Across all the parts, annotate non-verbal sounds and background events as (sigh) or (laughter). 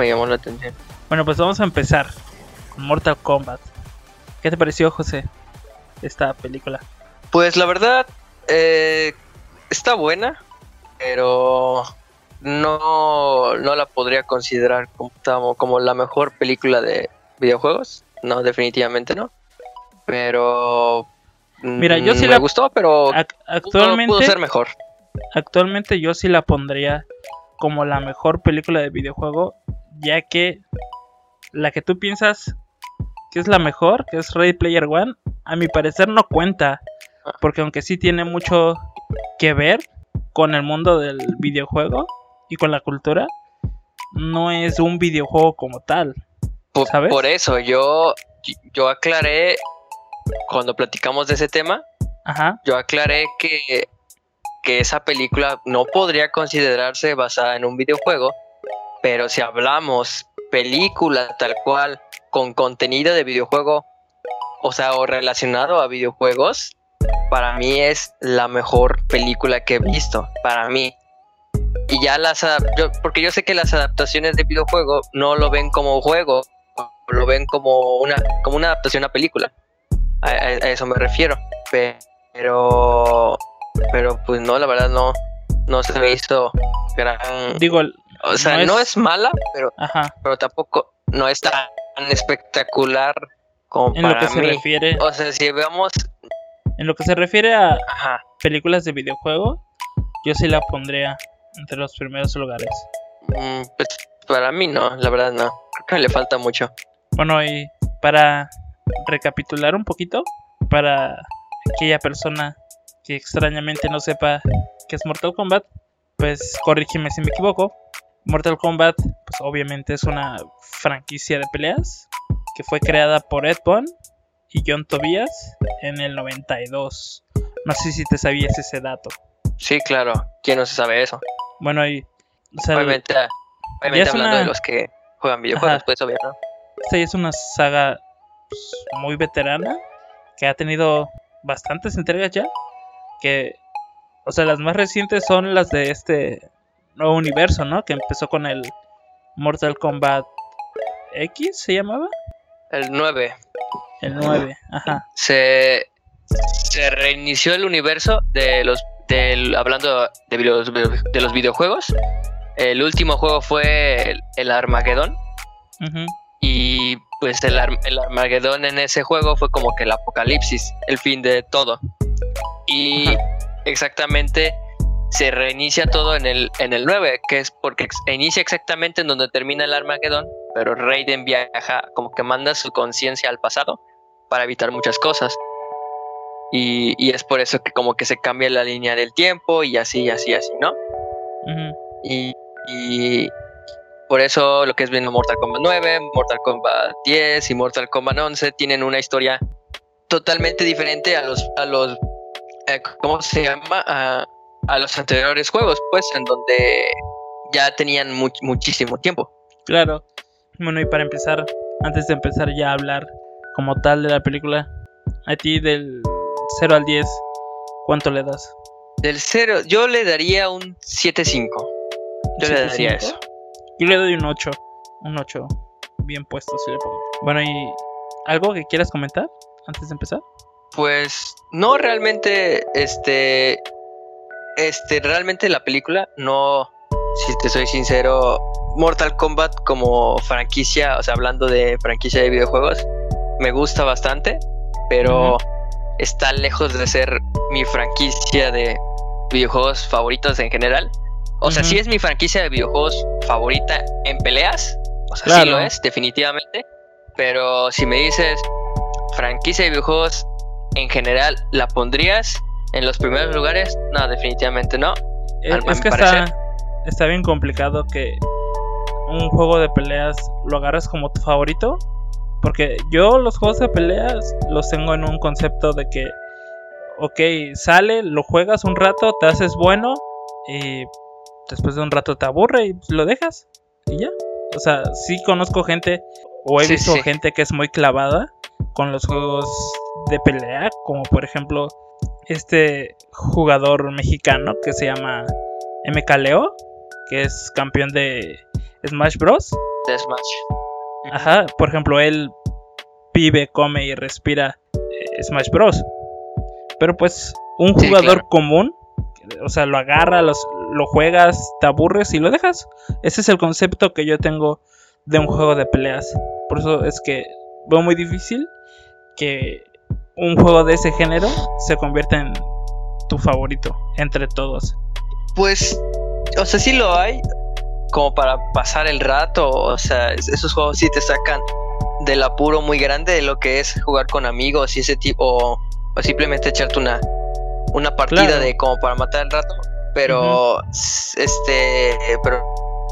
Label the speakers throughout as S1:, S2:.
S1: me llamó la atención.
S2: Bueno, pues vamos a empezar con Mortal Kombat. ¿Qué te pareció, José, esta película?
S1: Pues la verdad, eh, está buena, pero no, no la podría considerar como, como la mejor película de videojuegos. No, definitivamente no. Pero
S2: Mira, yo sí
S1: me
S2: la
S1: gustó, pero
S2: actualmente
S1: pudo ser mejor.
S2: Actualmente yo sí la pondría como la mejor película de videojuego, ya que la que tú piensas que es la mejor, que es Ready Player One, a mi parecer no cuenta, porque aunque sí tiene mucho que ver con el mundo del videojuego y con la cultura, no es un videojuego como tal.
S1: Por,
S2: ¿sabes?
S1: por eso yo, yo aclaré cuando platicamos de ese tema,
S2: Ajá.
S1: yo aclaré que, que esa película no podría considerarse basada en un videojuego, pero si hablamos película tal cual con contenido de videojuego, o sea, o relacionado a videojuegos, para mí es la mejor película que he visto, para mí. Y ya las yo, porque yo sé que las adaptaciones de videojuego no lo ven como juego, lo ven como una, como una adaptación a película. A, eso me refiero. Pero, pero pues no, la verdad no, no se me hizo gran.
S2: Digo,
S1: o sea, no es,
S2: no
S1: es mala, pero,
S2: Ajá.
S1: pero tampoco no es tan espectacular como
S2: En
S1: para
S2: lo que se
S1: mí.
S2: refiere,
S1: O sea, si vemos,
S2: en lo que se refiere a
S1: ajá,
S2: películas de videojuego, yo sí la pondría entre los primeros lugares.
S1: mm, pues para mí no, la verdad no. Creo que le falta mucho.
S2: Bueno, y para recapitular un poquito, para aquella persona que extrañamente no sepa qué es Mortal Kombat, pues corrígeme si me equivoco. Mortal Kombat, pues obviamente es una franquicia de peleas que fue creada por Ed Boon y John Tobias en el 92. No sé si te sabías ese dato.
S1: Sí, claro. ¿Quién no se sabe eso?
S2: Bueno, y o sea,
S1: obviamente, obviamente
S2: es
S1: hablando
S2: una-
S1: de los que juegan videojuegos,
S2: Ajá.
S1: pues obvio, ¿no?
S2: esta ya es una saga pues, muy veterana que ha tenido bastantes entregas ya. Que, o sea, las más recientes son las de este nuevo universo, ¿no? Que empezó con el Mortal Kombat X, ¿se llamaba?
S1: El 9.
S2: El 9, ajá.
S1: Se, se reinició el universo de los del hablando de, video- de los videojuegos. El último juego fue el, el Armagedón. Y pues el, el Armagedón en ese juego fue como que el apocalipsis, el fin de todo. Y exactamente se reinicia todo en el, en el 9, que es porque inicia exactamente en donde termina el Armagedón, pero Raiden viaja, como que manda su conciencia al pasado para evitar muchas cosas. Y, y es por eso que como que se cambia la línea del tiempo y así, y así, así, ¿no? Y, y por eso lo que es viendo Mortal Kombat 9, Mortal Kombat 10 y Mortal Kombat 11 tienen una historia totalmente diferente a los, a los eh, ¿cómo se llama? A, a los anteriores juegos, pues, en donde ya tenían much- muchísimo tiempo.
S2: Claro. Bueno, y para empezar, antes de empezar ya a hablar como tal de la película, a ti del 0 al 10, ¿cuánto le das?
S1: Del cero, yo le daría un 7.5. Yo le daría
S2: 7.5.
S1: eso.
S2: Yo le doy un 8. Un 8. Bien puesto, si le pongo. Bueno, ¿y algo que quieras comentar antes de empezar?
S1: Pues no realmente, este, este, realmente la película no, si te soy sincero, Mortal Kombat como franquicia, o sea, hablando de franquicia de videojuegos, me gusta bastante, pero está lejos de ser mi franquicia de videojuegos favoritos en general. O sea, sí es mi franquicia de videojuegos favorita en peleas, o sea, sí
S2: Claro.
S1: lo es, definitivamente, pero si me dices franquicia de videojuegos en general, ¿la pondrías en los primeros lugares? No, definitivamente no. Al-
S2: es que está, está bien complicado que un juego de peleas lo agarres como tu favorito. Porque yo los juegos de peleas los tengo en un concepto de que, ok, sale, lo juegas un rato, te haces bueno y después de un rato te aburre y lo dejas y ya. O sea, sí conozco gente o he
S1: Sí,
S2: visto
S1: sí.
S2: gente que es muy clavada con los juegos de pelea, como por ejemplo este jugador mexicano que se llama MK Leo, que es campeón de Smash Bros.
S1: de Smash.
S2: Ajá, por ejemplo, él vive, come y respira eh, Smash Bros. Pero pues un
S1: Sí,
S2: jugador
S1: claro.
S2: común, o sea, lo agarra, los- lo juegas, te aburres y lo dejas. Ese es el concepto que yo tengo de un juego de peleas. Por eso es que veo muy difícil que un juego de ese género se convierta en tu favorito entre todos.
S1: Pues, o sea, sí lo hay, como para pasar el rato, o sea, es- esos juegos sí te sacan del apuro muy grande de lo que es jugar con amigos y ese tipo, o, o simplemente echarte una, una partida
S2: Claro.
S1: de como para matar el rato, pero, este, pero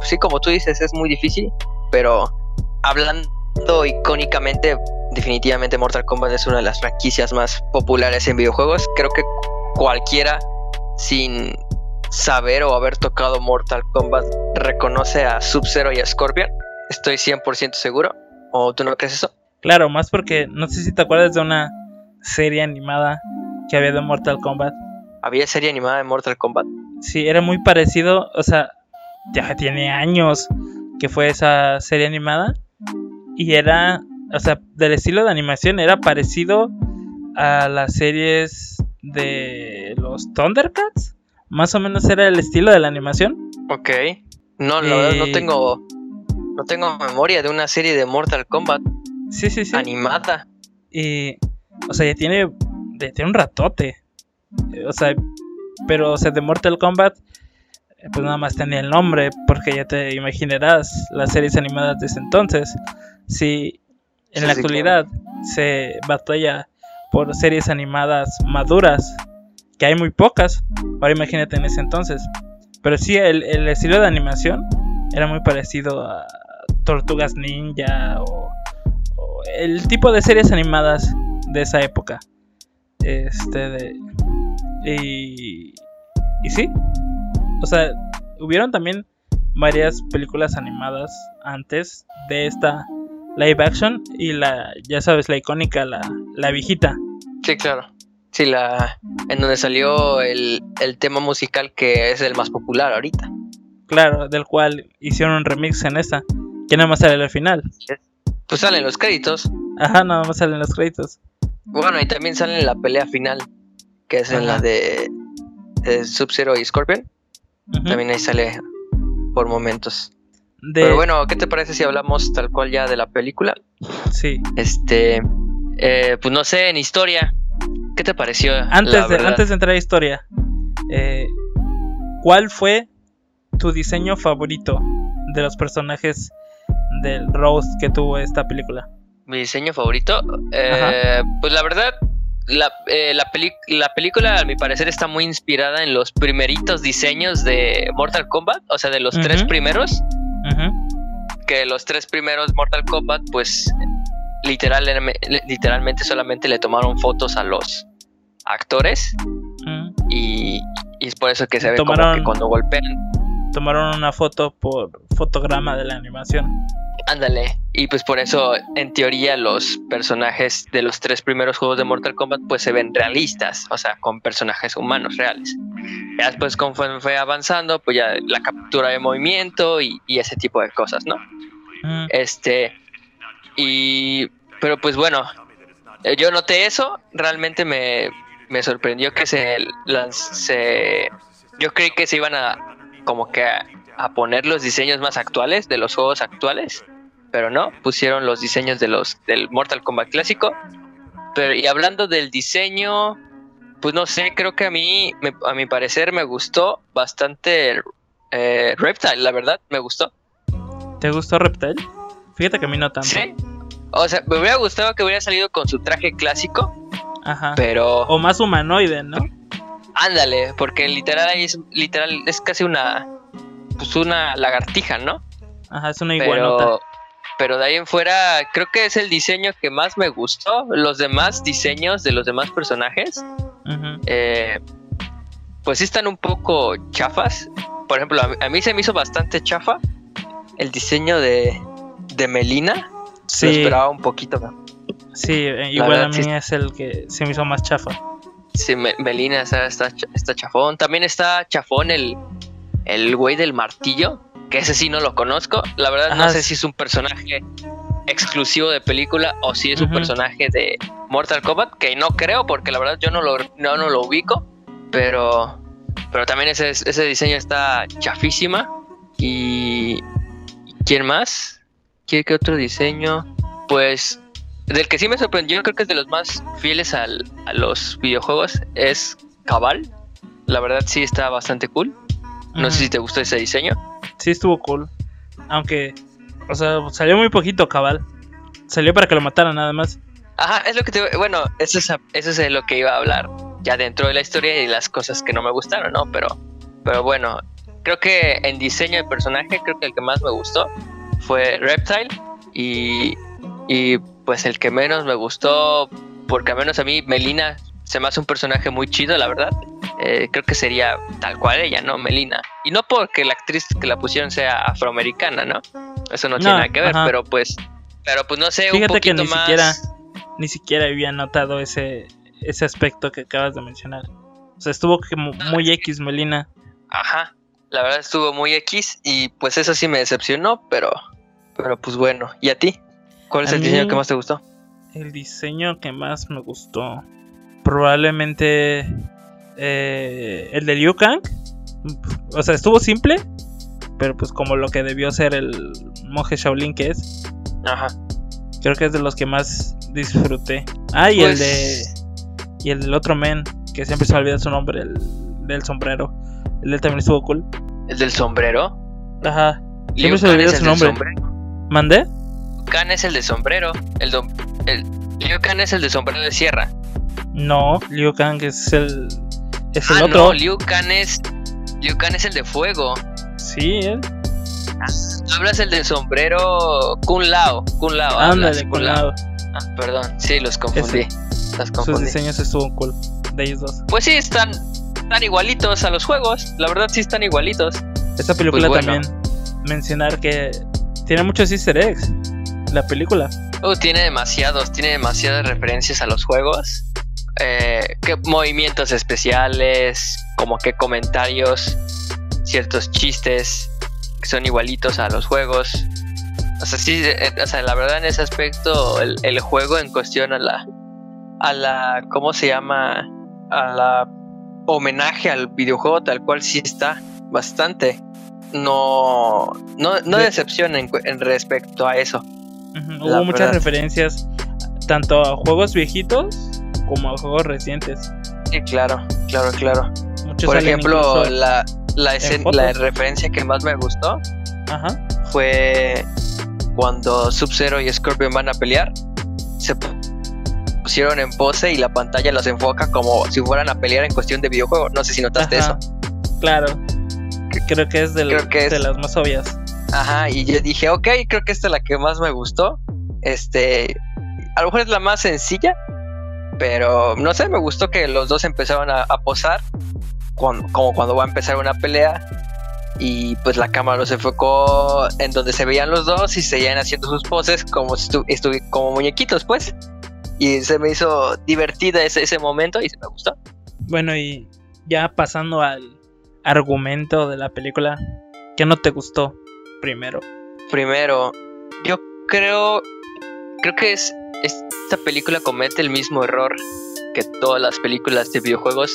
S1: sí, como tú dices, es muy difícil, pero hablando icónicamente, definitivamente Mortal Kombat es una de las franquicias más populares en videojuegos, creo que cualquiera sin saber o haber tocado Mortal Kombat reconoce a Sub-Zero y a Scorpion. Estoy 100% seguro. ¿O tú no crees eso?
S2: Claro, más porque no sé si te acuerdas de una serie animada que había de Mortal Kombat.
S1: Había serie animada de Mortal Kombat.
S2: Sí, era muy parecido, o sea, ya tiene años que fue esa serie animada y era, o sea, del estilo de animación era parecido a las series de los Thundercats. Más o menos era el estilo de la animación.
S1: Ok. No, la verdad no
S2: Eh,
S1: tengo. No tengo memoria de una serie de Mortal Kombat
S2: Sí, sí, sí.
S1: animada.
S2: Y, o sea, ya tiene, ya tiene un ratote. Eh, O sea, pero, o sea, de Mortal Kombat, eh, pues nada más tenía el nombre, porque ya te imaginarás las series animadas de ese entonces. Si en
S1: Sí,
S2: la
S1: sí,
S2: actualidad se batalla por series animadas maduras, que hay muy pocas, ahora imagínate en ese entonces. Pero sí, el, el estilo de animación era muy parecido a Tortugas Ninja o, o el tipo de series animadas de esa época. Este de. Y. Y sí. O sea, hubieron también varias películas animadas antes de esta live action. Y la, ya sabes, la icónica, la, la viejita.
S1: Sí, claro. Sí, la. En donde salió el, el tema musical que es el más popular ahorita.
S2: Claro, del cual hicieron un remix en esta. Que nada más sale al final.
S1: Pues salen los créditos.
S2: Ajá, nada más salen los créditos.
S1: Bueno, y también sale en la pelea final. Que es en la de, de Sub-Zero y Scorpion. También ahí sale por momentos.
S2: De,
S1: Pero bueno, ¿qué te parece si hablamos tal cual ya de la película?
S2: sí.
S1: Este, eh, pues no sé, en historia, ¿qué te pareció?
S2: Antes de, antes de entrar a historia, eh, ¿cuál fue tu diseño favorito de los personajes del roast que tuvo esta película?
S1: Mi diseño favorito, eh, pues la verdad, la, eh, la, la película a mi parecer está muy inspirada en los primeritos diseños de Mortal Kombat, o sea, de los tres primeros, que los tres primeros Mortal Kombat, pues literal, literalmente solamente le tomaron fotos a los actores y, y es por eso que se ve como
S2: Tomaron-
S1: que cuando golpean
S2: Tomaron una foto por fotograma de la animación.
S1: Ándale, y pues por eso en teoría los personajes de los tres primeros juegos de Mortal Kombat pues se ven realistas, o sea, con personajes humanos reales. Ya después conforme fue avanzando, pues ya la captura de movimiento y, y ese tipo de cosas, ¿no?
S2: Ujú,
S1: Este, y, pero pues bueno, eh, yo noté eso, realmente me, me sorprendió que se, lanz- se, yo creí que se iban a, como que a, a poner los diseños más actuales de los juegos actuales, pero no, pusieron los diseños de los, del Mortal Kombat clásico, pero y hablando del diseño, pues no sé, creo que a mí, me- a mi parecer me gustó bastante eh, Reptile, la verdad, me gustó.
S2: ¿Te gustó Reptile? Fíjate que a mí no tanto.
S1: Sí. O sea, me hubiera gustado que hubiera salido con su traje clásico,
S2: Ajá.
S1: pero
S2: O más humanoide, ¿no?
S1: ándale, porque literal ahí es literal es casi una pues una lagartija, ¿no?
S2: Ajá, es una iguanota.
S1: Pero pero de ahí en fuera creo que es el diseño que más me gustó. Los demás diseños de los demás personajes
S2: Ujú.
S1: eh, pues sí están un poco chafas. Por ejemplo, a mí, a mí se me hizo bastante chafa el diseño de de Melina. Lo
S2: Sí,
S1: esperaba un poquito. ¿no?
S2: sí, eh, igual
S1: verdad,
S2: a mí
S1: sí.
S2: es el que se me hizo más chafa.
S1: Sí, Me- Melina está, está chafón. También está chafón el, el güey del martillo. que ese sí no lo conozco. La verdad no sé si es un personaje exclusivo de película o si es un personaje de Mortal Kombat, que no creo porque la verdad yo no lo, no, no lo ubico, pero, pero también ese, ese diseño está chafísima. Y ¿quién más? ¿Qué, qué otro diseño? Pues del que sí me sorprendió, creo que es de los más fieles al- a los videojuegos, es Cabal. La verdad sí está bastante cool. No sé si te gustó ese diseño.
S2: Sí, estuvo cool. Aunque, o sea, salió muy poquito cabal. Salió para que lo mataran nada más.
S1: Ajá, es lo que te... Bueno, eso es, eso es lo que iba a hablar ya dentro de la historia y las cosas que no me gustaron, ¿no? Pero, pero bueno, creo que en diseño de personaje, creo que el que más me gustó fue Reptile y, y pues el que menos me gustó, porque al menos a mí Melina se me hace un personaje muy chido, la verdad. Eh, creo que sería tal cual ella, ¿no? Melina. Y no porque la actriz que la pusieron sea afroamericana, ¿no? Eso no, tiene nada que ver,
S2: ajá.
S1: pero pues... Pero pues no sé, un
S2: Fíjate que
S1: poquito
S2: ni
S1: más...
S2: siquiera, ni siquiera había notado ese, ese aspecto que acabas de mencionar. O sea, estuvo como muy X, Melina.
S1: Ajá, la verdad estuvo muy X y pues eso sí me decepcionó, pero, pero pues bueno. ¿Y a ti? ¿Cuál es
S2: A
S1: el diseño que más te gustó?
S2: El diseño que más me gustó. Probablemente eh, el de Liu Kang. O sea, estuvo simple. Pero pues como lo que debió ser el monje Shaolin que es.
S1: Ajá.
S2: Creo que es de los que más disfruté. Ah, y el
S1: Pues-
S2: de. Y el del otro men. Que siempre se me olvida su nombre. El del sombrero. El de él también estuvo cool.
S1: ¿El del sombrero?
S2: Ajá.
S1: Liu
S2: Siempre se me olvida su nombre. ¿Mandé?
S1: Kang es el de sombrero. El, dom- el Liu Kang es el de sombrero de sierra.
S2: No, Liu Kang es el. Es el
S1: ah,
S2: otro.
S1: no, Liu Kang es. Liu Kang es el de fuego.
S2: Sí, él.
S1: Hablas el del sombrero Kun Lao. Kun Lao. hablas,
S2: Ándale, con la.
S1: Ah, perdón, sí, los confundí. Los
S2: Sus diseños estuvo cool. De ellos dos.
S1: Pues sí, están, están igualitos a los juegos. La verdad sí están igualitos.
S2: Esta película
S1: Pues bueno.
S2: también. Mencionar que tiene muchos easter eggs. La película.
S1: Uh, tiene demasiados, tiene demasiadas referencias a los juegos. Eh, que movimientos especiales, como que comentarios, ciertos chistes que son igualitos a los juegos. O sea, sí, eh, o sea, la verdad en ese aspecto, el, el juego en cuestión a la, a la, ¿cómo se llama? A la homenaje al videojuego tal cual sí está bastante. No, no, no
S2: De-
S1: decepciona en, respecto a eso.
S2: Hubo muchas
S1: verdad.
S2: referencias. Tanto a juegos viejitos. Como a juegos recientes.
S1: Sí, claro, claro, claro.
S2: Muchos
S1: Por ejemplo, la, la, escen-
S2: fotos.
S1: la referencia que más me gustó
S2: Ajá.
S1: fue cuando Sub-Zero y Scorpion van a pelear. Se pu- pusieron en pose y la pantalla los enfoca como si fueran a pelear en cuestión de videojuego. No sé si notaste
S2: Ajá.
S1: eso.
S2: Claro. Creo que es, del-
S1: Creo que es-
S2: de las más obvias.
S1: Ajá, y yo dije, ok, creo que esta es la que más me gustó. Este, a lo mejor es la más sencilla, pero no sé, me gustó que los dos empezaban a, a posar, como cuando va a empezar una pelea. Y pues la cámara los enfocó en donde se veían los dos y seguían haciendo sus poses como, como muñequitos, pues. Y se me hizo divertida ese, ese momento y se me gustó.
S2: Bueno, y ya pasando al argumento de la película. ¿Qué no te gustó primero?
S1: Primero, yo creo, creo que es esta película comete el mismo error que todas las películas de videojuegos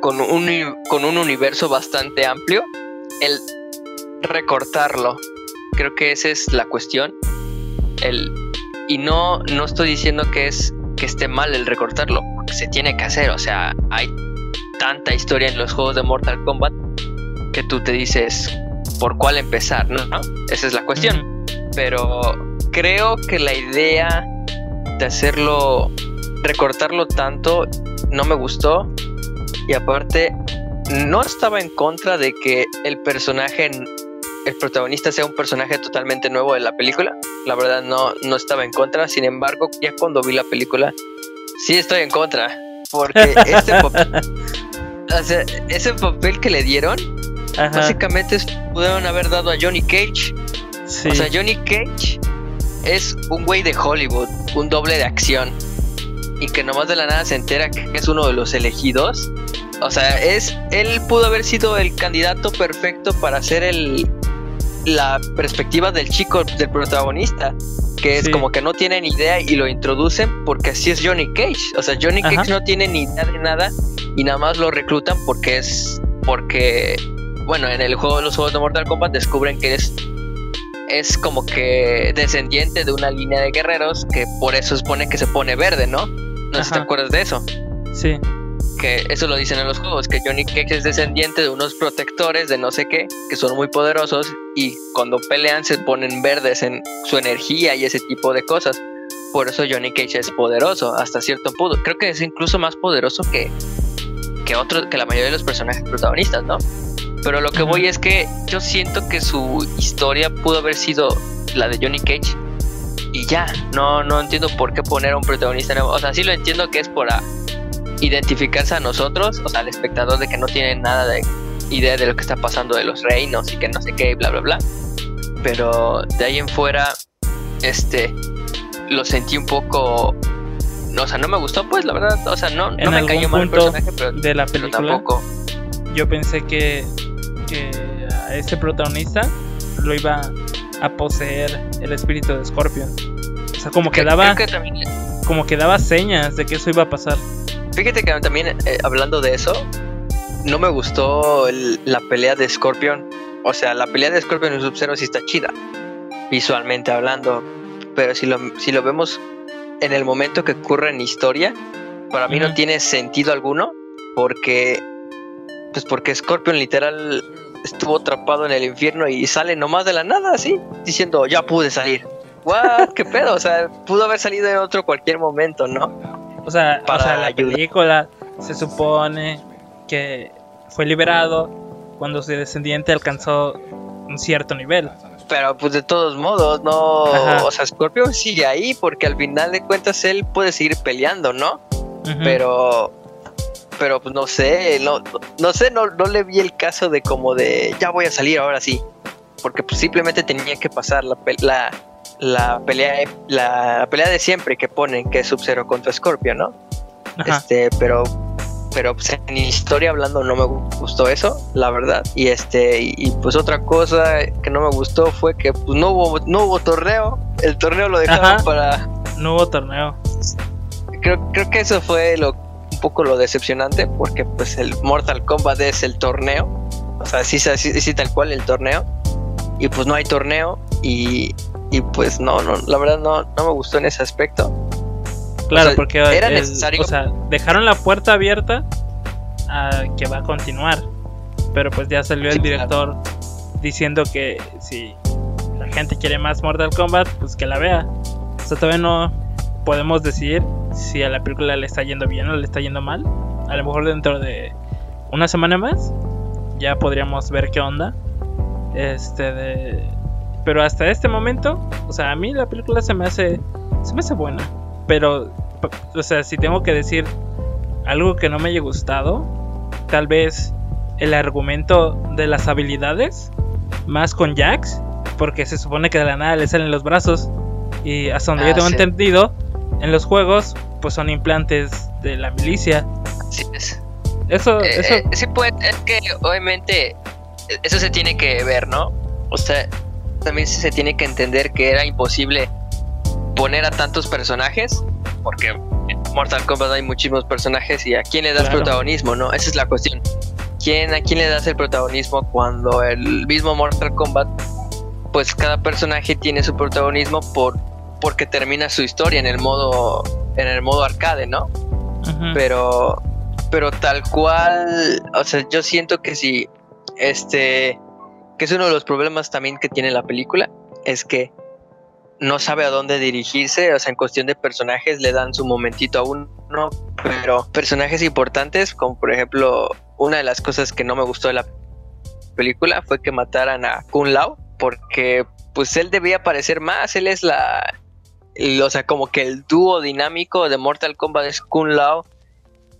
S1: con un, con un universo bastante amplio, el recortarlo. Creo que esa es la cuestión. El, y no, no estoy diciendo que es que esté mal el recortarlo, porque se tiene que hacer. O sea, hay tanta historia en los juegos de Mortal Kombat que tú te dices por cuál empezar, ¿no? Esa es la cuestión pero creo que la idea de hacerlo, recortarlo tanto, no me gustó. Y aparte, no estaba en contra de que el personaje, el protagonista sea un personaje totalmente nuevo de la película. La verdad, no, no estaba en contra. Sin embargo, ya cuando vi la película, sí estoy en contra. Porque este papel, (laughs) o sea, ese papel que le dieron,
S2: Ajá.
S1: básicamente pudieron haber dado a Johnny Cage.
S2: Sí.
S1: O sea, Johnny Cage es un güey de Hollywood, un doble de acción. Y que nomás de la nada se entera que es uno de los elegidos. O sea, es. Él pudo haber sido el candidato perfecto para ser el. la perspectiva del chico, del protagonista, que es como que no tiene ni idea y lo introducen porque así es Johnny Cage. O sea, Johnny Cage no tiene ni idea de nada y nada más lo reclutan porque es, porque, bueno, en el juego de los juegos de Mortal Kombat descubren que es es como que descendiente de una línea de guerreros que por eso supone que se pone verde, ¿no? No sé si te acuerdas de eso.
S2: Sí.
S1: Que eso lo dicen en los juegos, que Johnny Cage es descendiente de unos protectores de no sé qué, que son muy poderosos y cuando pelean se ponen verdes en su energía y ese tipo de cosas. Por eso Johnny Cage es poderoso hasta cierto punto. Creo que es incluso más poderoso que, que, otros, que la mayoría de los personajes protagonistas, ¿no? Pero lo que voy es que yo siento que su historia pudo haber sido la de Johnny Cage y ya, no, no entiendo por qué poner a un protagonista nuevo. O sea, sí lo entiendo que es para identificarse a nosotros, o sea, al espectador de que no tiene nada de idea de lo que está pasando de los reinos y que no sé qué, bla, bla, bla. Pero de ahí en fuera, este, lo sentí un poco... No, o sea, no me gustó, pues, la verdad. O sea, no, no me cayó mal el personaje, pero,
S2: de la película, tampoco. Yo pensé que, que a este protagonista lo iba a poseer el espíritu de Scorpion. O sea, como que daba. como que daba señas de que eso iba a pasar.
S1: Fíjate que también, eh, hablando de eso, no me gustó la pelea de Scorpion. O sea, la pelea de Scorpion y Sub-Zero sí está chida, visualmente hablando. Pero si lo, si lo vemos en el momento que ocurre en historia, para mí no tiene sentido alguno, porque. Pues porque Scorpion literal estuvo atrapado en el infierno y sale nomás de la nada, así, diciendo, ya pude salir. What? ¿Qué pedo? O sea, pudo haber salido en otro cualquier momento, ¿no?
S2: O sea, Para la película se supone que fue liberado cuando su descendiente alcanzó un cierto nivel.
S1: Pero pues de todos modos, no, o sea, Scorpio sigue ahí porque al final de cuentas él puede seguir peleando, ¿no? Pero pero pues no sé, no, no sé, no, no le vi el caso de como de ya voy a salir ahora sí, porque pues simplemente tenía que pasar la, la, la pelea la, pelea de siempre que ponen que es Sub-Zero contra Scorpio, ¿no? Este, pero pero pues, en historia hablando no me gustó eso, la verdad. Y este y, pues otra cosa que no me gustó fue que pues no hubo no hubo torneo, el torneo lo dejaron para
S2: no hubo torneo.
S1: Creo, creo que eso fue lo poco lo decepcionante porque pues el Mortal Kombat es el torneo, o sea, sí, sí, sí, tal cual el torneo, y pues no hay torneo y, y pues no, no, la verdad no, no me gustó en ese aspecto.
S2: Claro, porque era necesario. O sea, dejaron la puerta abierta a que va a continuar, pero pues ya salió el director diciendo que si la gente quiere más Mortal Kombat, pues que la vea. O sea, todavía no podemos decir si a la película le está yendo bien o le está yendo mal. A lo mejor dentro de una semana más ya podríamos ver qué onda. Este de... Pero hasta este momento, o sea, a mí la película se me hace se me hace buena, pero o sea, si tengo que decir algo que no me haya gustado, tal vez el argumento de las habilidades más con Jax, porque se supone que de la nada le salen los brazos y hasta donde yo ah, tengo entendido, en los juegos, pues son implantes de la milicia.
S1: Así es.
S2: Eso, eh, eso.
S1: Eh, sí, pues, es que obviamente eso se tiene que ver, ¿no? O sea, también se tiene que entender que era imposible poner a tantos personajes, porque en Mortal Kombat hay muchísimos personajes y a quién le das protagonismo, ¿no? Esa es la cuestión. ¿Quién, ¿A quién le das el protagonismo cuando el mismo Mortal Kombat, pues cada personaje tiene su protagonismo por porque termina su historia en el modo en el modo arcade, ¿no? Pero pero tal cual, o sea, yo siento que si este que es uno de los problemas también que tiene la película es que no sabe a dónde dirigirse, o sea, en cuestión de personajes le dan su momentito a uno, pero personajes importantes, como por ejemplo, una de las cosas que no me gustó de la película fue que mataran a Kun Lao, porque pues él debía aparecer más, él es la o sea, como que el dúo dinámico de Mortal Kombat es Kun Lao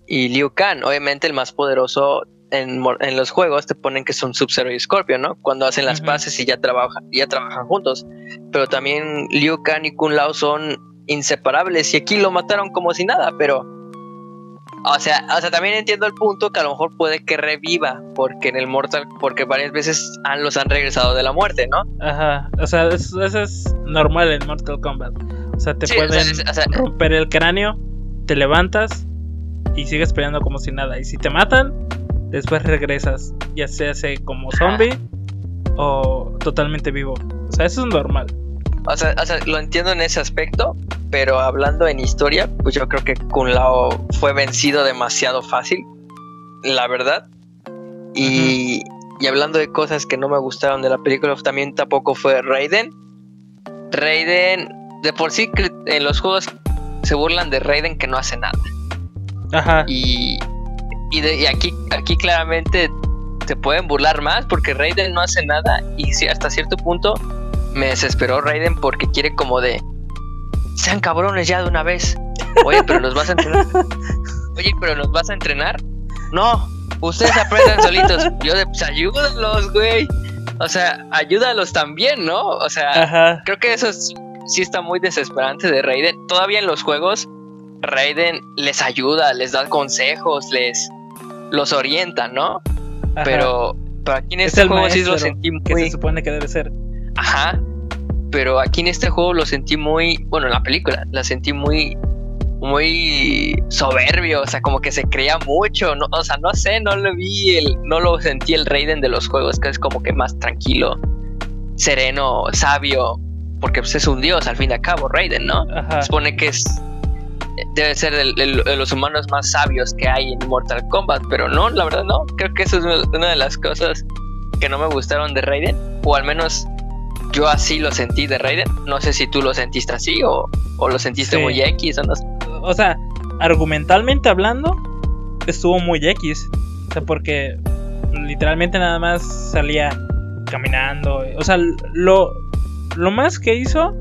S1: y Liu Kang. Obviamente el más poderoso en, los juegos te ponen que son Sub-Zero y Scorpion, ¿no? Cuando hacen las bases y ya trabajan, ya trabajan juntos. Pero también Liu Kang y Kun Lao son inseparables y aquí lo mataron como si nada, pero O sea, o sea, también entiendo el punto que a lo mejor puede que reviva, porque en el Mortal, porque varias veces han, los han regresado de la muerte, ¿no?
S2: Ajá, o sea, eso, es normal en Mortal Kombat. O sea, te pueden romper el cráneo, te levantas y sigues peleando como si nada. Y si te matan, después regresas, ya sea como zombie o totalmente vivo. O sea, eso es normal.
S1: O sea, o sea, lo entiendo en ese aspecto, pero hablando en historia, pues yo creo que Kun Lao fue vencido demasiado fácil, la verdad. Y, y, hablando de cosas que no me gustaron de la película, también tampoco fue Raiden. Raiden, de por sí en los juegos se burlan de Raiden que no hace nada.
S2: Ajá.
S1: Y, y, de, y aquí, aquí claramente se pueden burlar más porque Raiden no hace nada y si hasta cierto punto me desesperó Raiden porque quiere como de sean cabrones ya de una vez. Oye, pero los vas a entrenar. (laughs) Oye, pero los vas a entrenar. No, ustedes aprendan solitos. Yo de pues ayúdalos, güey. O sea, ayúdalos también, ¿no? O sea, creo que eso sí está muy desesperante de Raiden. Todavía en los juegos, Raiden les ayuda, les da consejos, les los orienta, ¿no? Pero, pero aquí en este juego sí lo sentí muy...
S2: Que se supone que debe ser.
S1: Ajá. Pero aquí en este juego lo sentí muy, bueno, en la película, la sentí muy, muy soberbio, o sea, como que se creía mucho, no, o sea, no sé, no lo vi, el, no lo sentí el Raiden de los juegos, que es como que más tranquilo, sereno, sabio, porque pues, es un dios al fin y al cabo, Raiden, ¿no? Se supone que es debe ser de los humanos más sabios que hay en Mortal Kombat, pero no, la verdad no, creo que eso es una de las cosas que no me gustaron de Raiden, o al menos yo así lo sentí de Raiden. No sé si tú lo sentiste así o, lo sentiste muy X o no
S2: O sea, argumentalmente hablando, estuvo muy X. O sea, porque literalmente nada más salía caminando. O sea, lo, lo más que hizo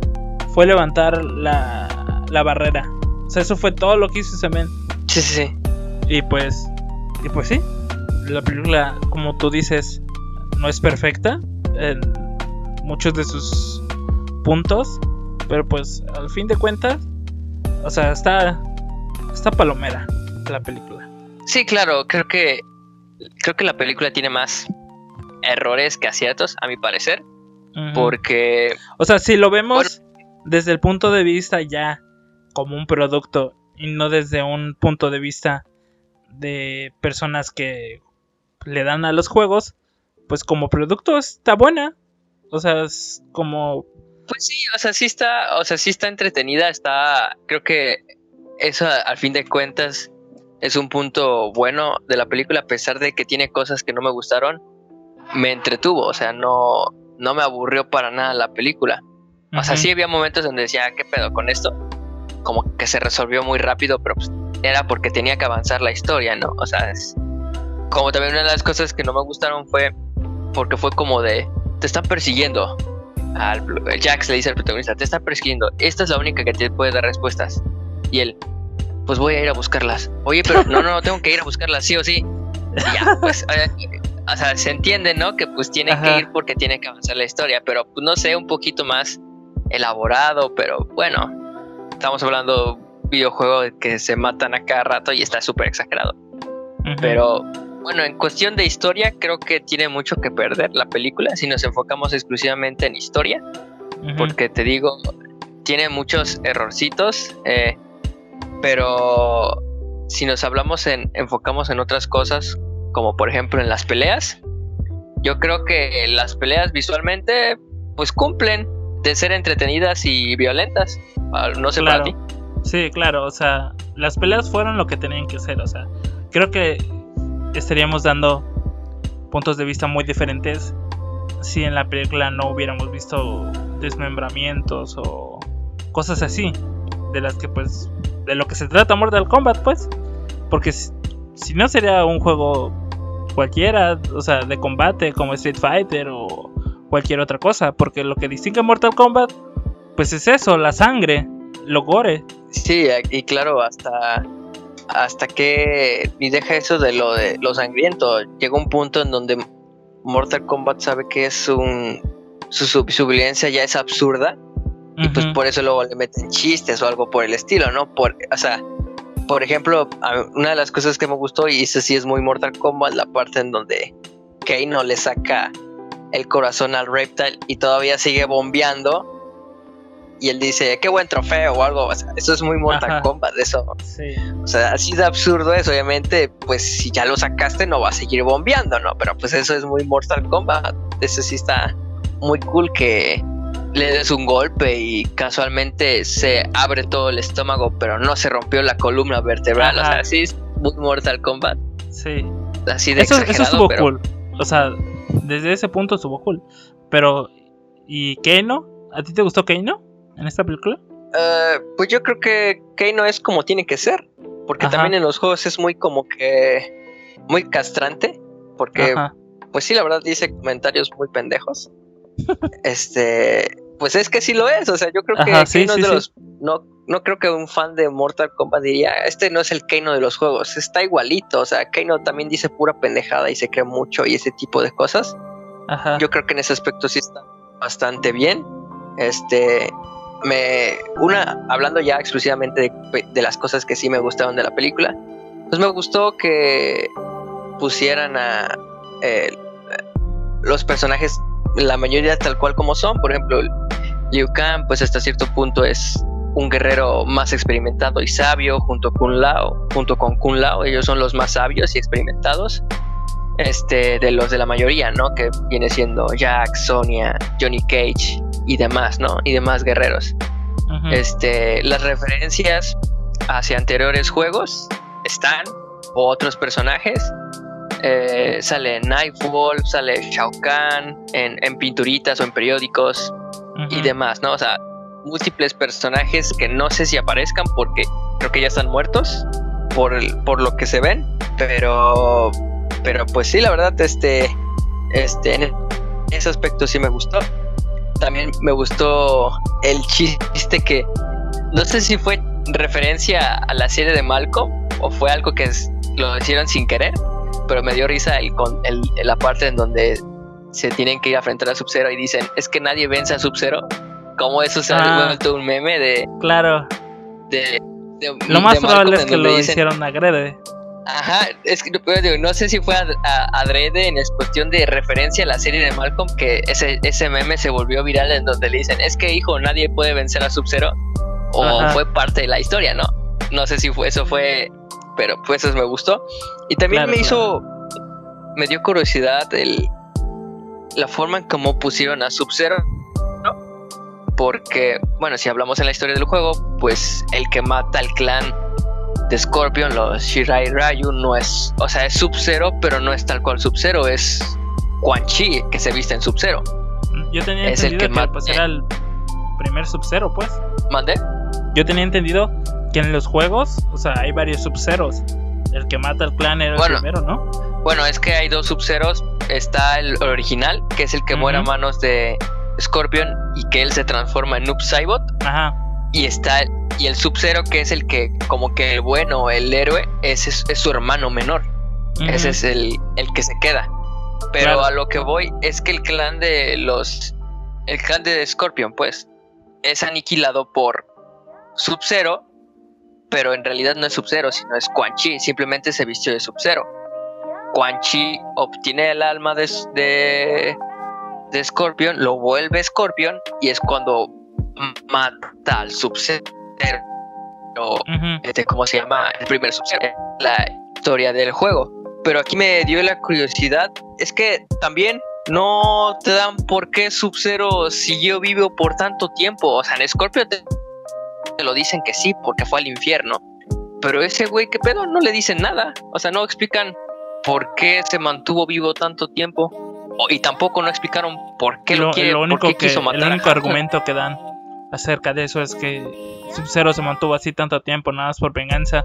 S2: fue levantar la, la barrera. O sea, eso fue todo lo que hizo ese men.
S1: Sí, sí, sí.
S2: Y pues, y pues sí. La película, como tú dices, no es perfecta muchos de sus puntos, pero pues al fin de cuentas, o sea, está está palomera la película.
S1: Sí, claro, creo que creo que la película tiene más errores que aciertos, a mi parecer, porque
S2: o sea, si lo vemos desde el punto de vista ya como un producto y no desde un punto de vista de personas que le dan a los juegos, pues como producto está buena, o sea, es como.
S1: Pues sí, o sea, sí está, o sea, sí está entretenida, está. Creo que eso al fin de cuentas es un punto bueno de la película, a pesar de que tiene cosas que no me gustaron, me entretuvo, o sea, no, no me aburrió para nada la película. O sea, sí había momentos donde decía, ah, ¿qué pedo con esto? Como que se resolvió muy rápido, pero pues era porque tenía que avanzar la historia, ¿no? O sea, es, como también una de las cosas que no me gustaron fue porque fue como de, te están persiguiendo. Al, Jax le dice al protagonista, te están persiguiendo. Esta es la única que te puede dar respuestas. Y él, pues voy a ir a buscarlas. Oye, pero no, no, tengo que ir a buscarlas, sí o sí. Y ya, pues, (laughs) o sea, se entiende, ¿no? Que pues tiene que ir porque tiene que avanzar la historia, pero pues no sé, un poquito más elaborado, pero bueno, estamos hablando videojuego que se matan a cada rato y está súper exagerado. Pero bueno, en cuestión de historia, creo que tiene mucho que perder la película si nos enfocamos exclusivamente en historia. Porque te digo, tiene muchos errorcitos, eh, pero si nos hablamos en, enfocamos en otras cosas, como por ejemplo en las peleas, yo creo que las peleas visualmente, pues cumplen de ser entretenidas y violentas. Ah, no sé para ti.
S2: Sí, claro, o sea, las peleas fueron lo que tenían que ser, o sea, creo que estaríamos dando puntos de vista muy diferentes si en la película no hubiéramos visto desmembramientos o cosas así de las que pues de lo que se trata Mortal Kombat pues porque si, no sería un juego cualquiera o sea de combate como Street Fighter o cualquier otra cosa porque lo que distingue a Mortal Kombat pues es eso la sangre lo gore
S1: sí y claro hasta hasta que ni deja eso de lo de lo sangriento. Llega un punto en donde Mortal Kombat sabe que es un su, violencia ya es absurda y pues por eso luego le meten chistes o algo por el estilo, ¿no? Por, o sea, por ejemplo, una de las cosas que me gustó, y eso sí es muy Mortal Kombat, la parte en donde Kano le saca el corazón al Reptile y todavía sigue bombeando. Y él dice, qué buen trofeo o algo. eso es muy Mortal Kombat, eso. O sea, así de absurdo es. Obviamente, pues si ya lo sacaste, no va a seguir bombeando, ¿no? Pero pues eso es muy Mortal Kombat. Eso sí está muy cool que le des un golpe y casualmente se abre todo el estómago, pero no se rompió la columna vertebral. O sea, sí es muy Mortal Kombat.
S2: Sí.
S1: Así de
S2: eso, eso estuvo cool. O sea, desde ese punto estuvo cool. Pero, ¿y Keino? ¿A ti te gustó Keino en esta película?
S1: Uh, pues yo creo que Keino es como tiene que ser. Porque también en los juegos es muy como que. Muy castrante. Porque, pues sí, la verdad dice comentarios muy pendejos. Este. Pues es que sí lo es. O sea, yo creo que de los. No, no creo que un fan de Mortal Kombat diría, este no es el Keino de los juegos, está igualito, o sea, Keino también dice pura pendejada y se cree mucho y ese tipo de cosas. Yo creo que en ese aspecto sí está bastante bien. Este, me, una, hablando ya exclusivamente de, las cosas que sí me gustaron de la película, pues me gustó que pusieran a eh, los personajes, la mayoría tal cual como son, por ejemplo, Liu Kang, pues hasta cierto punto es un guerrero más experimentado y sabio junto con Lao, junto con Kun Lao, ellos son los más sabios y experimentados este, de los de la mayoría, ¿no? Que viene siendo Jack, Sonia, Johnny Cage y demás, ¿no? Y demás guerreros. Este, las referencias hacia anteriores juegos están, otros personajes. Eh, sale Nightfall, sale Shao Kahn en, en pinturitas o en periódicos y demás, ¿no? O sea, múltiples personajes que no sé si aparezcan porque creo que ya están muertos por, el, por lo que se ven, pero, pero pues sí, la verdad, este, este, en ese aspecto sí me gustó. También me gustó el chiste que no sé si fue referencia a la serie de Malcolm o fue algo que lo hicieron sin querer, pero me dio risa el, el, la parte en donde se tienen que ir a enfrentar a Sub-Zero y dicen, es que nadie vence a Sub-Zero como eso se ha ah. vuelto un meme de.
S2: Claro.
S1: De.
S2: lo más probable es que lo hicieron agrede.
S1: Ajá, es que no sé si fue adrede en cuestión de referencia a la serie de Malcolm, que ese, ese meme se volvió viral en donde le dicen, es que hijo, nadie puede vencer a Sub-Zero, o fue parte de la historia, ¿no? No sé si fue, eso fue, pero pues eso me gustó. Y también me hizo, me dio curiosidad el, la forma en cómo pusieron a Sub-Zero porque, bueno, si hablamos en la historia del juego, pues el que mata al clan de Scorpion, los Shirai Ryu, no es, o sea, es Sub-Zero, pero no es tal cual Sub-Zero, es Quan Chi que se viste en Sub-Zero.
S2: Yo tenía entendido que, pues, era el primer Sub-Zero, pues.
S1: ¿Mande?
S2: Yo tenía entendido que en los juegos, o sea, hay varios Sub-Zeros. El que mata al clan era el primero, ¿no?
S1: Bueno, es que hay dos Sub-Zeros. Está el original, que es el que muere a manos de Scorpion y que él se transforma en Noob Saibot. Ajá. Y está y el Sub-Zero que es el que como que el bueno, el héroe, ese es, su hermano menor. Ese es el, el, que se queda. Pero a lo que voy es que el clan de los el clan de Scorpion pues es aniquilado por Sub-Zero, pero en realidad no es Sub-Zero, sino es Quan Chi, simplemente se vistió de Sub-Zero. Quan Chi obtiene el alma de, de de Scorpion, lo vuelve Scorpion y es cuando mata al Sub-Zero. este, ¿Cómo se llama? El primer Sub-Zero. La historia del juego. Pero aquí me dio la curiosidad. Es que también no te dan por qué Sub-Zero siguió vivo por tanto tiempo. O sea, en Scorpion te, lo dicen que sí, porque fue al infierno. Pero ese güey, ¿qué pedo? No le dicen nada. O sea, no explican por qué se mantuvo vivo tanto tiempo y tampoco no explicaron por qué lo, quiere,
S2: único que, quiso matar El único argumento que dan acerca de eso es que Sub-Zero se mantuvo así tanto tiempo, nada más por venganza.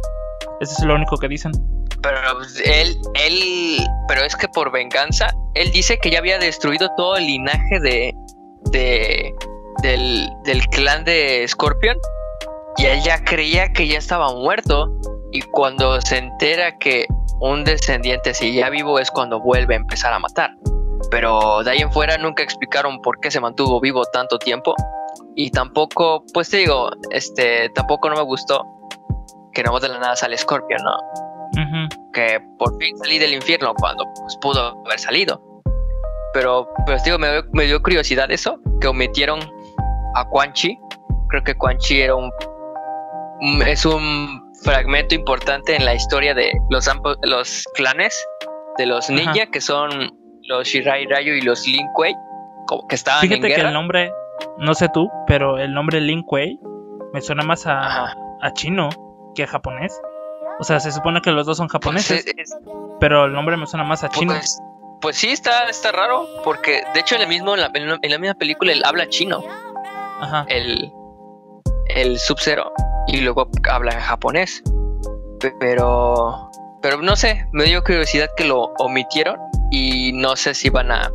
S2: Eso es lo único que dicen.
S1: Pero pues, él, él, pero es que por venganza, él dice que ya había destruido todo el linaje de, de del, del clan de Scorpion y él ya creía que ya estaba muerto y cuando se entera que un descendiente ya vivo es cuando vuelve a empezar a matar pero de ahí en fuera nunca explicaron por qué se mantuvo vivo tanto tiempo y tampoco, pues te digo, este, tampoco no me gustó que no de la nada sale Scorpion, ¿no? Que por fin salí del infierno cuando pues, pudo haber salido. Pero, pero digo, me, dio- me dio curiosidad eso, que omitieron a Quan Chi. Creo que Quan Chi era un- es un fragmento importante en la historia de los, los clanes de los
S2: Ajá.
S1: ninja, que son los Shirai Ryu y los Lin Kuei, como que estaban
S2: Fíjate
S1: en
S2: que
S1: guerra.
S2: el nombre, no sé tú, pero el nombre Lin Kuei me suena más a, a chino que a japonés. O sea, se supone que los dos son
S1: Pues,
S2: japoneses,
S1: es- es-
S2: pero el nombre me suena más a chino.
S1: Pues, pues sí, está, está raro, porque de hecho en, el mismo, en, la, en la- en la misma película él habla chino,
S2: Ajá.
S1: el, el Sub-Zero, y luego habla en japonés. Pe- Pero, pero no sé, me dio curiosidad que lo omitieron y no sé si van a,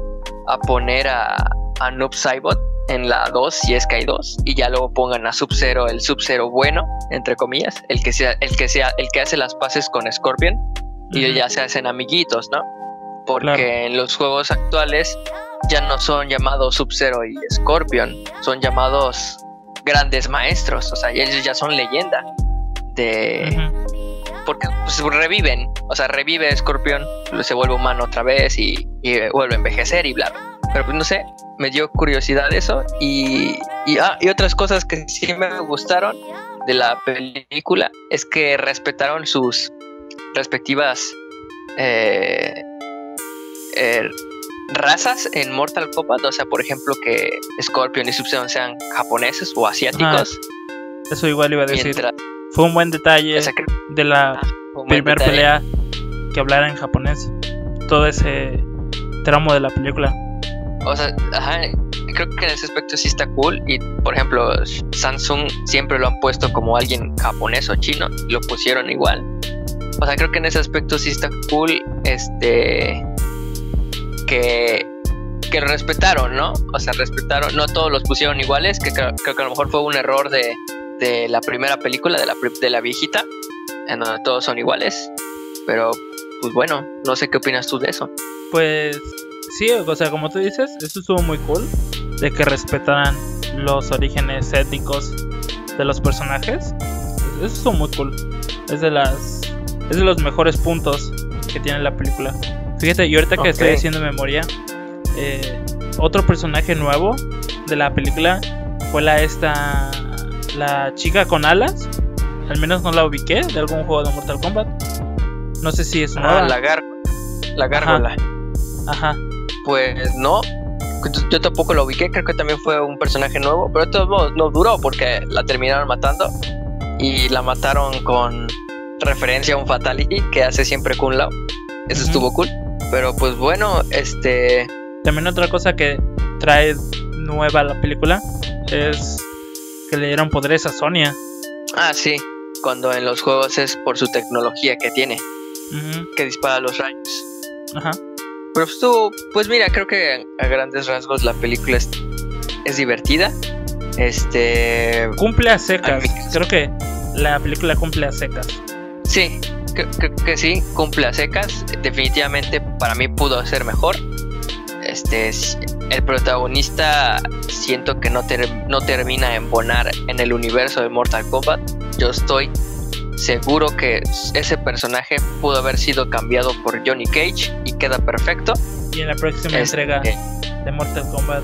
S1: a poner a, a Noob Saibot en la 2, si es que hay 2, y ya luego pongan a Sub-Zero, el Sub-Zero bueno, entre comillas, el que, sea, el, que sea, el que hace las paces con Scorpion y ya se hacen amiguitos, ¿no? Porque
S2: Claro.
S1: en los juegos actuales ya no son llamados Sub-Zero y Scorpion, son llamados grandes maestros, o sea, ellos ya son leyenda de porque pues, reviven, o sea, revive Scorpion, se vuelve humano otra vez y, y vuelve a envejecer y bla, bla. Pero pues no sé, me dio curiosidad eso y, y, ah, y otras cosas que sí me gustaron de la película es que respetaron sus respectivas eh, eh, razas en Mortal Kombat, o sea, por ejemplo, que Scorpion y Sub-Zero sean japoneses o asiáticos,
S2: Eso igual iba a decir.
S1: mientras
S2: Fue un buen detalle
S1: o sea, que-
S2: de la
S1: ah, un buen
S2: primer
S1: detalle.
S2: pelea que hablara en japonés. Todo ese tramo de la película.
S1: O sea, ajá, creo que en ese aspecto sí está cool. Y por ejemplo, Samsung siempre lo han puesto como alguien japonés o chino. y Lo pusieron igual. O sea, creo que en ese aspecto sí está cool. Este. Que. Respetaron, ¿no? O sea, respetaron. No todos los pusieron iguales. Que creo, que a lo mejor fue un error de, de la primera película, de la, de la viejita. En donde todos son iguales. Pero, pues bueno, no sé qué opinas tú de eso.
S2: Pues sí, o sea, como tú dices, eso estuvo muy cool. De que respetaran los orígenes étnicos de los personajes. Eso estuvo muy cool. Es de las. Es de los mejores puntos que tiene la película. Fíjate, y ahorita que estoy haciendo memoria, eh, otro personaje nuevo de la película fue la esta. La chica con alas. Al menos no la ubiqué de algún juego de Mortal Kombat. No sé si es nueva.
S1: Ah, la, gar la gárgola.
S2: Ajá.
S1: Pues no. Yo- Yo tampoco lo ubiqué, creo que también fue un personaje nuevo, pero de todos modos no duró porque la terminaron matando y la mataron con referencia a un fatality que hace siempre Kun Lao. Eso estuvo cool. Pero pues bueno, este
S2: También otra cosa que trae nueva la película es que le dieron poderes a Sonia.
S1: ah sí, cuando en los juegos es por su tecnología que tiene, que dispara los rayos.
S2: Ajá.
S1: Pero pues, pues mira, creo que a grandes rasgos la película es, es divertida. Este
S2: Cumple a secas.
S1: A
S2: Creo que la película cumple a secas.
S1: Sí, creo que sí, cumple a secas. Definitivamente para mí pudo ser mejor. Este, el protagonista siento que no, ter- no termina de embonar en el universo de Mortal Kombat. Yo estoy seguro que ese personaje pudo haber sido cambiado por Johnny Cage y queda perfecto.
S2: Y en la próxima
S1: Este,
S2: entrega de Mortal Kombat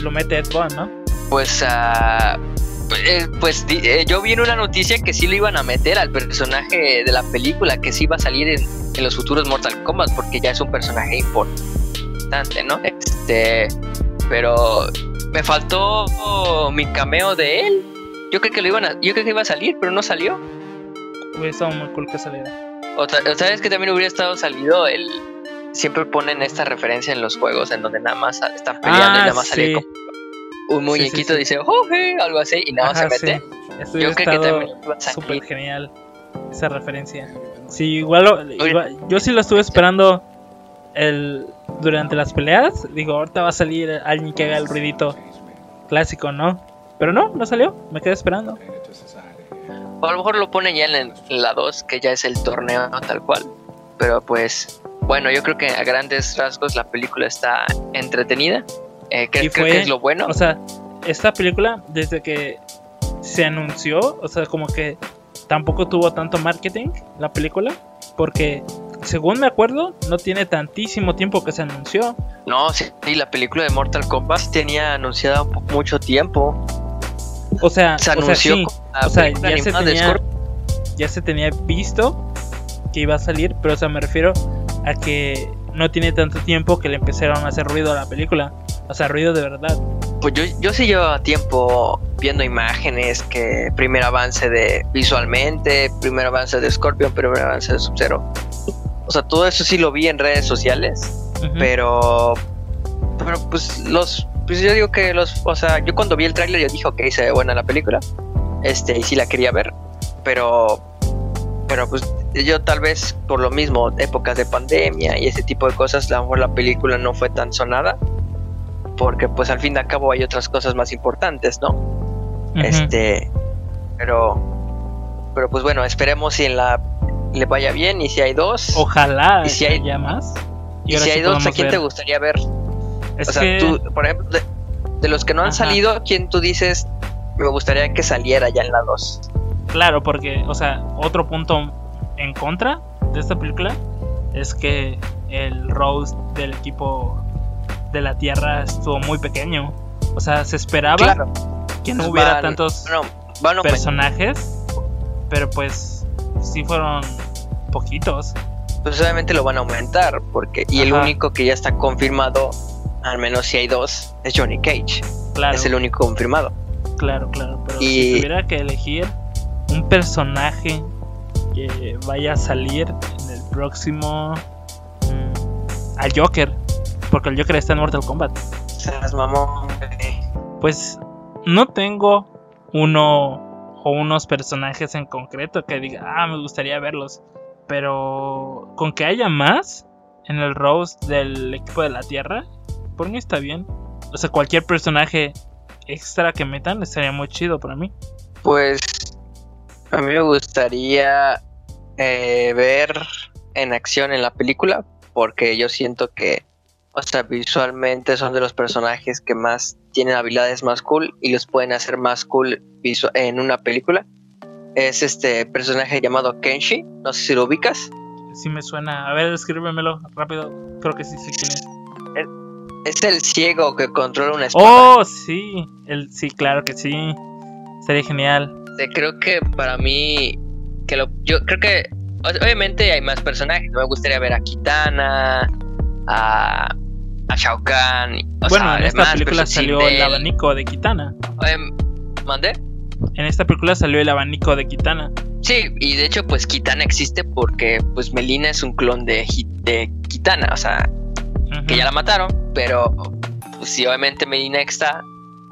S2: lo mete Ed Boon, ¿no?
S1: Pues, ah, eh, pues eh, yo vi en una noticia que sí lo iban a meter al personaje de la película, que sí iba a salir en, en los futuros Mortal Kombat, porque ya es un personaje importante, ¿no? Este, pero me faltó mi cameo de él. Yo creo que lo iban a, yo creo que iba a salir, pero no salió.
S2: Hubiera estado muy cool que saliera.
S1: O, ta- o sabes que también hubiera estado salido el siempre ponen esta referencia en los juegos en donde nada más están peleando y
S2: Ah,
S1: nada más sale
S2: sí.
S1: como un muñequito
S2: sí.
S1: dice "Oh, hey", algo así y nada más
S2: Ajá,
S1: se mete. Yo creo que también
S2: súper genial esa referencia. Sí, igual, lo- igual- yo sí lo estuve esperando el durante las peleas. Digo, ahorita va a salir alguien que haga el ruidito clásico, ¿no? Pero no, no salió. Me quedé esperando.
S1: O a lo mejor lo ponen ya en, en la 2, que ya es el torneo tal cual. Pero pues, bueno, yo creo que a grandes rasgos la película está entretenida. Eh, que-
S2: Y
S1: creo
S2: fue-
S1: que es lo bueno.
S2: O sea, esta película, desde que se anunció, o sea, como que tampoco tuvo tanto marketing la película, porque según me acuerdo, no tiene tantísimo tiempo que se anunció.
S1: No, sí, la película de Mortal Kombat tenía anunciada mucho tiempo.
S2: O sea, se anunció o sea, ya, se tenía, ya se tenía visto que iba a salir, pero o sea, me refiero a que no tiene tanto tiempo que le empezaron a hacer ruido a la película. O sea, ruido de verdad.
S1: Pues yo, yo sí llevaba tiempo viendo imágenes, que primer avance de visualmente, primer avance de Scorpion, primer avance de Sub-Zero. O sea, todo eso sí lo vi en redes sociales, pero, pero pues los, pues yo digo que los, o sea, yo cuando vi el tráiler yo dije, ok, se ve buena la película, este, y sí la quería ver, pero, pero pues yo tal vez por lo mismo, épocas de pandemia y ese tipo de cosas, a lo mejor la película no fue tan sonada, porque pues al fin y al cabo hay otras cosas más importantes, ¿no? Este, pero, pero pues bueno, esperemos si en la le vaya bien y si hay dos.
S2: Ojalá.
S1: Y si hay
S2: ya más.
S1: Y, si hay dos, ¿a quién te gustaría ver? o sea, tú, por ejemplo, de, los que no han salido, ¿quién tú dices me gustaría que saliera ya en la dos?
S2: Claro, porque, o sea, otro punto en contra de esta película es que el Rose del equipo de la Tierra estuvo muy pequeño. O sea, se esperaba que no hubiera tantos personajes, pero pues sí fueron poquitos.
S1: Pues obviamente lo van a aumentar, porque y el único que ya está confirmado, al menos si hay dos, es Johnny Cage. Claro. Es el único confirmado.
S2: Claro, claro, pero si tuviera que elegir un personaje que vaya a salir en el próximo mm, al Joker, porque el Joker está en Mortal Kombat. Pues no tengo uno o unos personajes en concreto que diga, ah, me gustaría verlos. Pero con que haya más en el roast del equipo de la Tierra, por mí está bien. O sea, cualquier personaje extra que metan estaría muy chido para mí.
S1: Pues a mí me gustaría eh, ver en acción en la película, porque yo siento que o sea, visualmente son de los personajes que más tienen habilidades más cool y los pueden hacer más cool en una película. Es este personaje llamado Kenshi, no sé si lo ubicas.
S2: Sí me suena, a ver, escríbemelo rápido, creo que sí sé quién es.
S1: Es el ciego que controla una espada.
S2: Oh, sí, el, sí, claro que sí. Sería genial.
S1: creo que para mí, que lo, yo creo que obviamente hay más personajes. Me gustaría ver a Kitana, a a Shao Kahn.
S2: bueno, en esta película salió el abanico de Kitana.
S1: Em, ¿Mandé?
S2: En esta película salió el abanico de Kitana.
S1: Sí, y de hecho, pues Kitana existe porque pues Melina es un clon de, de Kitana, o sea, que ya la mataron, pero pues sí, obviamente Melina está,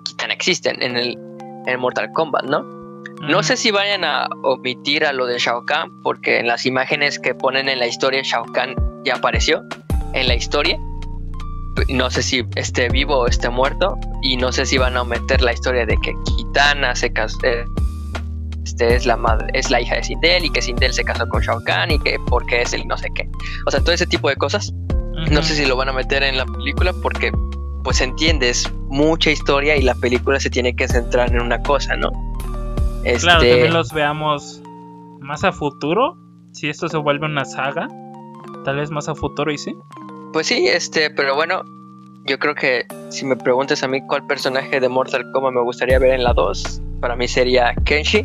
S1: Kitana existe en el, en Mortal Kombat, ¿no? No sé si vayan a omitir a lo de Shao Kahn, porque en las imágenes que ponen en la historia, Shao Kahn ya apareció en la historia no sé si esté vivo o esté muerto y no sé si van a meter la historia de que Kitana se casó eh, este es la madre es la hija de Sindel y que Sindel se casó con Shao Kahn y que porque es el no sé qué. O sea todo ese tipo de cosas. No sé si lo van a meter en la película porque pues entiendes mucha historia y la película se tiene que centrar en una cosa no
S2: este... claro también los veamos más a futuro si esto se vuelve una saga tal vez más a futuro y sí
S1: pues sí, este, pero bueno, yo creo que si me preguntas a mí cuál personaje de Mortal Kombat me gustaría ver en la 2, para mí sería Kenshi,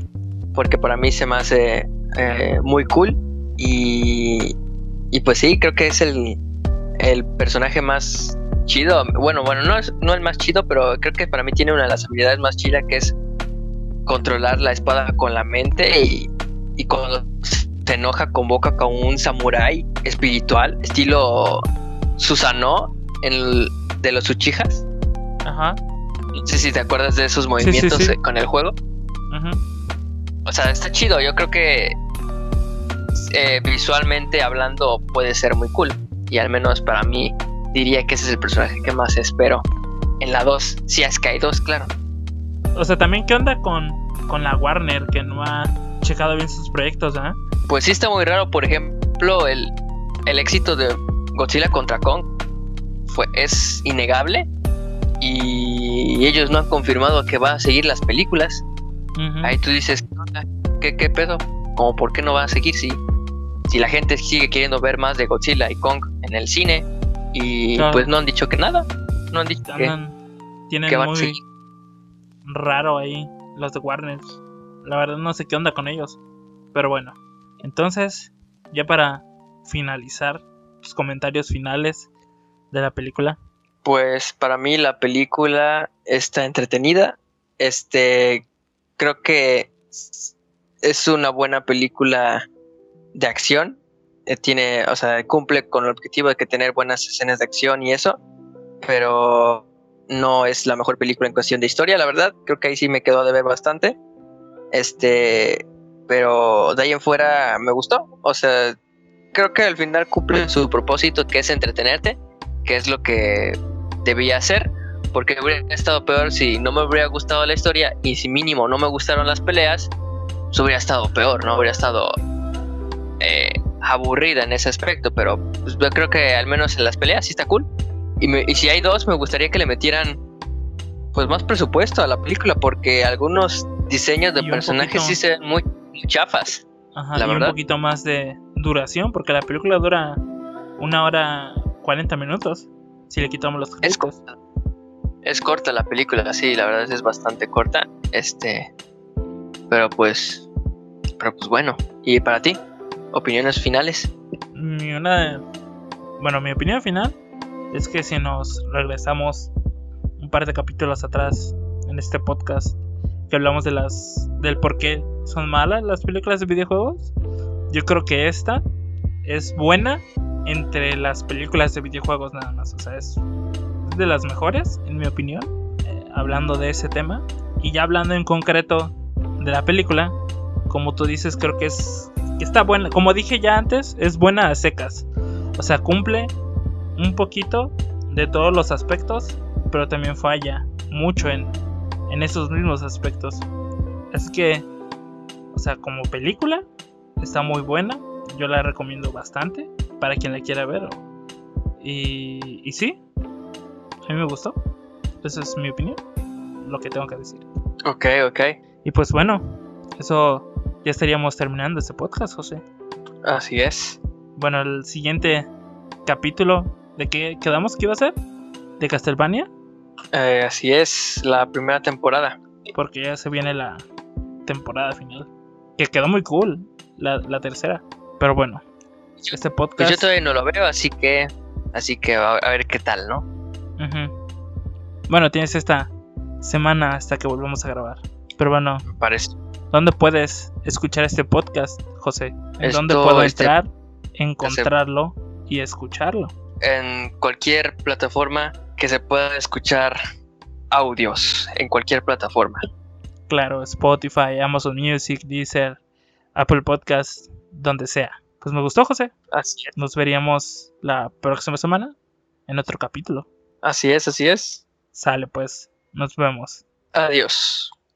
S1: porque para mí se me hace eh, muy cool y, y pues sí, creo que es el, el personaje más chido. Bueno, bueno, no es no el más chido, pero creo que para mí tiene una de las habilidades más chidas que es controlar la espada con la mente y, y cuando se enoja convoca con un samurái espiritual, estilo Susano en de los Uchijas. Ajá. No sé si te acuerdas de esos movimientos con el juego. Ajá. O sea, está chido. Yo creo que eh, visualmente hablando puede ser muy cool. Y al menos para mí diría que ese es el personaje que más espero. En la 2, si es que hay dos, claro.
S2: O sea, también, ¿qué onda con, con la Warner que no ha checado bien sus proyectos? ¿eh?
S1: Pues sí, está muy raro. Por ejemplo, el, el éxito de Godzilla contra Kong fue, es innegable y ellos no han confirmado que va a seguir las películas. Ahí tú dices, ¿qué, ¿qué pedo? como por qué no va a seguir si, si la gente sigue queriendo ver más de Godzilla y Kong en el cine y
S2: Claro.
S1: pues no han dicho que nada, no han dicho que,
S2: tienen
S1: que van a
S2: muy
S1: seguir.
S2: raro ahí los de Warner. La verdad no sé qué onda con ellos. Pero bueno, entonces, ya para finalizar, comentarios finales de la película.
S1: Pues para mí la película está entretenida. Este, creo que es una buena película de acción. Eh, Tiene, o sea, cumple con el objetivo de que tener buenas escenas de acción y eso. Pero no es la mejor película en cuestión de historia, la verdad. Creo que ahí sí me quedó de ver bastante. Este, pero de ahí en fuera me gustó. O sea, creo que al final cumple su propósito, que es entretenerte, que es lo que debía hacer. Porque hubiera estado peor si no me hubiera gustado la historia y si mínimo no me gustaron las peleas, pues hubiera estado peor, ¿no? Hubiera estado eh, aburrida en ese aspecto, pero pues, yo creo que al menos en las peleas sí está cool. Y, me- y si hay dos, me gustaría que le metieran pues más presupuesto a la película, porque algunos diseños de personajes
S2: poquito-
S1: sí se ven muy, muy chafas.
S2: Ajá,
S1: La
S2: y
S1: verdad.
S2: un poquito más de duración, porque la película dura una hora 40 minutos. Si le quitamos los
S1: Es corta. Es corta la película, sí, la verdad es bastante corta. Este, pero pues, pero pues bueno. ¿Y para ti? ¿Opiniones finales?
S2: Mi una, bueno, mi opinión final es que si nos regresamos un par de capítulos atrás en este podcast que hablamos de las del por qué son malas las películas de videojuegos, yo creo que esta es buena entre las películas de videojuegos nada más, o sea, es de las mejores en mi opinión, eh, hablando de ese tema y ya hablando en concreto de la película, como tú dices, creo que es está buena, como dije ya antes, es buena a secas. O sea, cumple un poquito de todos los aspectos, pero también falla mucho en, en esos mismos aspectos. Así que, o sea, como película, está muy buena. Yo la recomiendo bastante para quien la quiera ver. Y, y sí, a mí me gustó. Esa es mi opinión, lo que tengo que decir.
S1: Ok, ok.
S2: Y pues bueno, eso ya estaríamos terminando este podcast, José.
S1: Así es.
S2: Bueno, el siguiente capítulo, ¿de qué quedamos que iba a ser? ¿De Castlevania?
S1: Eh, así es, la primera temporada.
S2: Porque ya se viene la temporada final. Que quedó muy cool, la, la tercera. Pero bueno, este
S1: Pues
S2: podcast...
S1: yo todavía no lo veo, así que, así que a, ver qué tal, ¿no?
S2: Bueno, tienes esta semana hasta que volvamos a grabar. Pero bueno,
S1: Me parece.
S2: ¿dónde puedes escuchar este podcast, José? ¿En
S1: Esto,
S2: dónde puedo
S1: este,
S2: entrar, encontrarlo y escucharlo?
S1: En cualquier plataforma que se pueda escuchar audios, en cualquier plataforma.
S2: Claro, Spotify, Amazon Music, Deezer, Apple Podcast, donde sea. Pues me gustó, José.
S1: Así es.
S2: Nos veríamos la próxima semana en otro capítulo.
S1: Así es, así es.
S2: Sale pues, nos vemos.
S1: Adiós.